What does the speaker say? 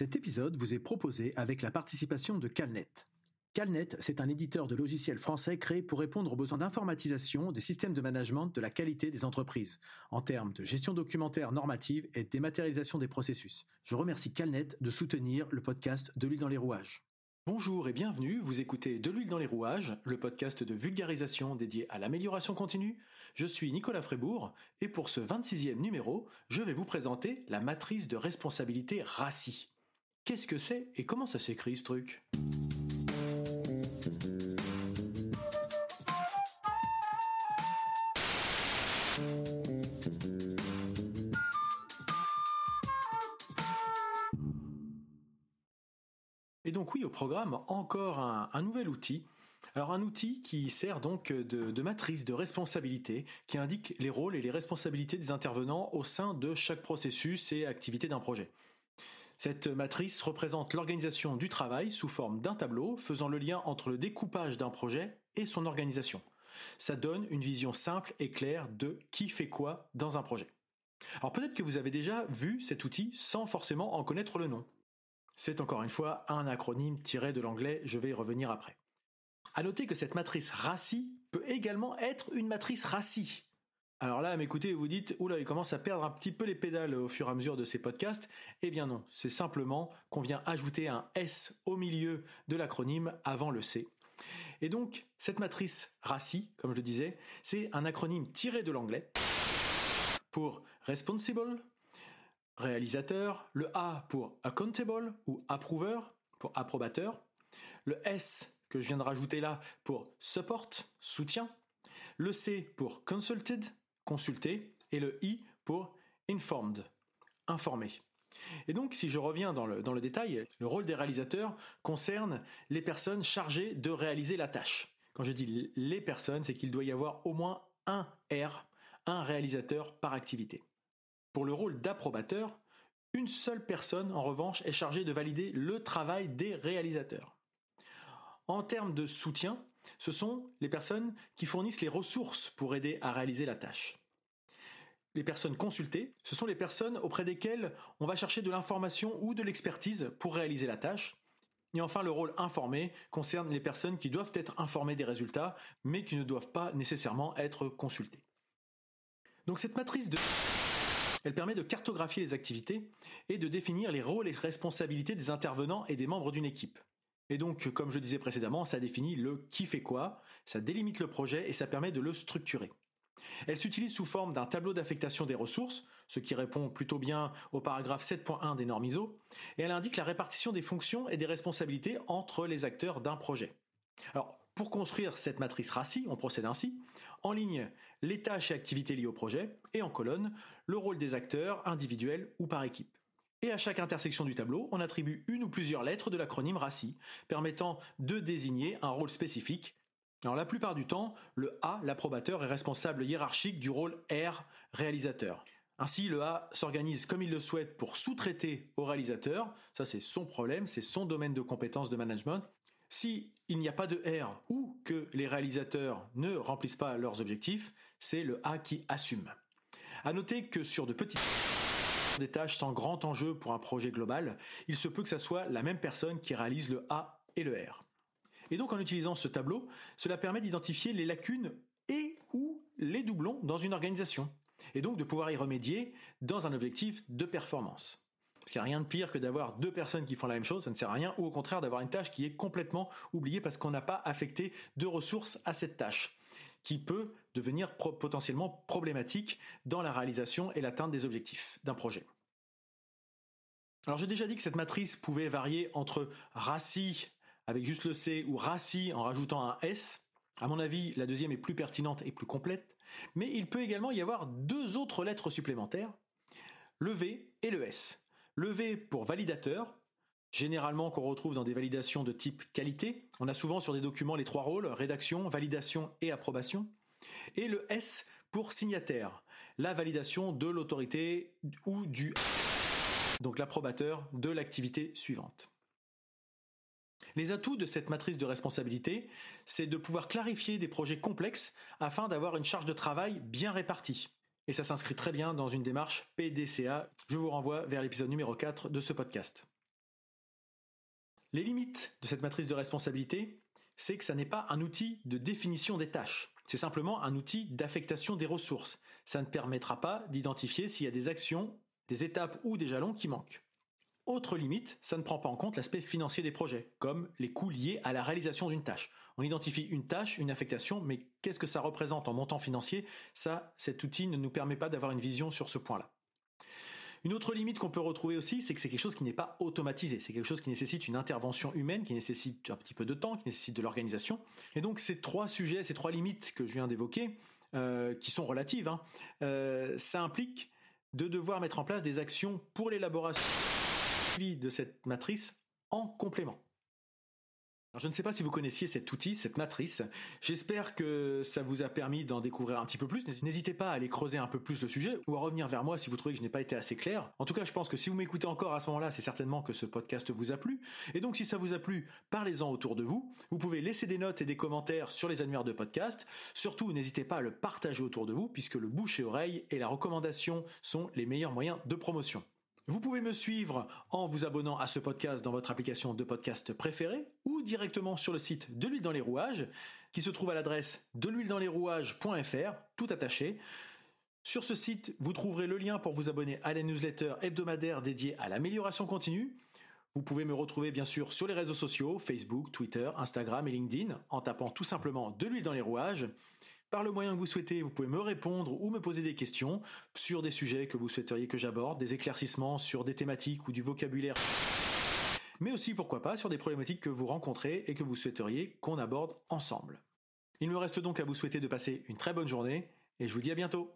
Cet épisode vous est proposé avec la participation de Calnet. Calnet, c'est un éditeur de logiciels français créé pour répondre aux besoins d'informatisation des systèmes de management de la qualité des entreprises, en termes de gestion documentaire normative et dématérialisation des processus. Je remercie Calnet de soutenir le podcast De l'huile dans les rouages. Bonjour et bienvenue, vous écoutez De l'huile dans les rouages, le podcast de vulgarisation dédié à l'amélioration continue. Je suis Nicolas Frébourg et pour ce 26e numéro, je vais vous présenter la matrice de responsabilité RACI. Qu'est-ce que c'est et comment ça s'écrit ce truc? Et donc oui, au programme, encore un, nouvel outil. Alors un outil qui sert donc de, de, matrice de responsabilité, qui indique les rôles et les responsabilités des intervenants au sein de chaque processus et activité d'un projet. Cette matrice représente l'organisation du travail sous forme d'un tableau faisant le lien entre le découpage d'un projet et son organisation. Ça donne une vision simple et claire de qui fait quoi dans un projet. Alors peut-être que vous avez déjà vu cet outil sans forcément en connaître le nom. C'est encore une fois un acronyme tiré de l'anglais, je vais y revenir après. À noter que cette matrice RACI peut également être une matrice RACI, alors là, m'écoutez, vous dites, oula, il commence à perdre un petit peu les pédales au fur et à mesure de ces podcasts. Eh bien non, c'est simplement qu'on vient ajouter un S au milieu de l'acronyme avant le C. Et donc, cette matrice RACI, comme je le disais, c'est un acronyme tiré de l'anglais pour responsible, réalisateur, le A pour accountable ou approver, pour approbateur, le S que je viens de rajouter là pour support, soutien, le C pour consulted, consulter, et le I pour informed, informé. Et donc, si je reviens dans le, dans le détail, le rôle des réalisateurs concerne les personnes chargées de réaliser la tâche. Quand je dis les personnes, c'est qu'il doit y avoir au moins un R, un réalisateur par activité. Pour le rôle d'approbateur, une seule personne, en revanche, est chargée de valider le travail des réalisateurs. En termes de soutien, ce sont les personnes qui fournissent les ressources pour aider à réaliser la tâche les personnes consultées, ce sont les personnes auprès desquelles on va chercher de l'information ou de l'expertise pour réaliser la tâche. Et enfin, le rôle informé concerne les personnes qui doivent être informées des résultats, mais qui ne doivent pas nécessairement être consultées. Donc cette matrice de... Elle permet de cartographier les activités et de définir les rôles et responsabilités des intervenants et des membres d'une équipe. Et donc, comme je disais précédemment, ça définit le qui fait quoi, ça délimite le projet et ça permet de le structurer. Elle s'utilise sous forme d'un tableau d'affectation des ressources, ce qui répond plutôt bien au paragraphe 7.1 des normes ISO, et elle indique la répartition des fonctions et des responsabilités entre les acteurs d'un projet. Alors, pour construire cette matrice RACI, on procède ainsi. En ligne, les tâches et activités liées au projet, et en colonne, le rôle des acteurs, individuels ou par équipe. Et à chaque intersection du tableau, on attribue une ou plusieurs lettres de l'acronyme RACI, permettant de désigner un rôle spécifique alors la plupart du temps, le A, l'approbateur, est responsable hiérarchique du rôle R, réalisateur. Ainsi, le A s'organise comme il le souhaite pour sous-traiter au réalisateur. Ça, c'est son problème, c'est son domaine de compétence de management. Si il n'y a pas de R ou que les réalisateurs ne remplissent pas leurs objectifs, c'est le A qui assume. À noter que sur de petites des tâches sans grand enjeu pour un projet global, il se peut que ce soit la même personne qui réalise le A et le R. Et donc en utilisant ce tableau, cela permet d'identifier les lacunes et ou les doublons dans une organisation, et donc de pouvoir y remédier dans un objectif de performance. Parce qu'il n'y a rien de pire que d'avoir deux personnes qui font la même chose, ça ne sert à rien, ou au contraire d'avoir une tâche qui est complètement oubliée parce qu'on n'a pas affecté de ressources à cette tâche, qui peut devenir potentiellement problématique dans la réalisation et l'atteinte des objectifs d'un projet. Alors j'ai déjà dit que cette matrice pouvait varier entre RACI avec juste le C ou RACI en rajoutant un S. À mon avis, la deuxième est plus pertinente et plus complète, mais il peut également y avoir deux autres lettres supplémentaires, le V et le S. Le V pour validateur, généralement qu'on retrouve dans des validations de type qualité. On a souvent sur des documents les trois rôles, rédaction, validation et approbation. Et le S pour signataire, la validation de l'autorité ou du donc l'approbateur de l'activité suivante. Les atouts de cette matrice de responsabilité, c'est de pouvoir clarifier des projets complexes afin d'avoir une charge de travail bien répartie. Et ça s'inscrit très bien dans une démarche PDCA. Je vous renvoie vers l'épisode numéro 4 de ce podcast. Les limites de cette matrice de responsabilité, c'est que ça n'est pas un outil de définition des tâches. C'est simplement un outil d'affectation des ressources. Ça ne permettra pas d'identifier s'il y a des actions, des étapes ou des jalons qui manquent. Autre limite, ça ne prend pas en compte l'aspect financier des projets, comme les coûts liés à la réalisation d'une tâche. On identifie une tâche, une affectation, mais qu'est-ce que ça représente en montant financier? Ça, cet outil ne nous permet pas d'avoir une vision sur ce point-là. Une autre limite qu'on peut retrouver aussi, c'est que c'est quelque chose qui n'est pas automatisé. C'est quelque chose qui nécessite une intervention humaine, qui nécessite un petit peu de temps, qui nécessite de l'organisation. Et donc ces trois sujets, ces trois limites que je viens d'évoquer, euh, qui sont relatives, hein, euh, ça implique de devoir mettre en place des actions pour l'élaboration de cette matrice en complément je ne sais pas si vous connaissiez cet outil, cette matrice. J'espère que ça vous a permis d'en découvrir un petit peu plus. N'hésitez pas à aller creuser un peu plus le sujet ou à revenir vers moi si vous trouvez que je n'ai pas été assez clair. En tout cas, je pense que si vous m'écoutez encore à ce moment-là, c'est certainement que ce podcast vous a plu. Et donc, si ça vous a plu, parlez-en autour de vous. Vous pouvez laisser des notes et des commentaires sur les annuaires de podcast. Surtout, n'hésitez pas à le partager autour de vous puisque le bouche et oreille et la recommandation sont les meilleurs moyens de promotion. Vous pouvez me suivre en vous abonnant à ce podcast dans votre application de podcast préférée ou directement sur le site de l'huile dans les rouages qui se trouve à l'adresse de l'huile dans les rouages.fr, tout attaché. Sur ce site, vous trouverez le lien pour vous abonner à la newsletter hebdomadaire dédiée à l'amélioration continue. Vous pouvez me retrouver bien sûr sur les réseaux sociaux, Facebook, Twitter, Instagram et LinkedIn en tapant tout simplement de l'huile dans les rouages. Par le moyen que vous souhaitez, vous pouvez me répondre ou me poser des questions sur des sujets que vous souhaiteriez que j'aborde, des éclaircissements sur des thématiques ou du vocabulaire, mais aussi pourquoi pas sur des problématiques que vous rencontrez et que vous souhaiteriez qu'on aborde ensemble. Il me reste donc à vous souhaiter de passer une très bonne journée et je vous dis à bientôt.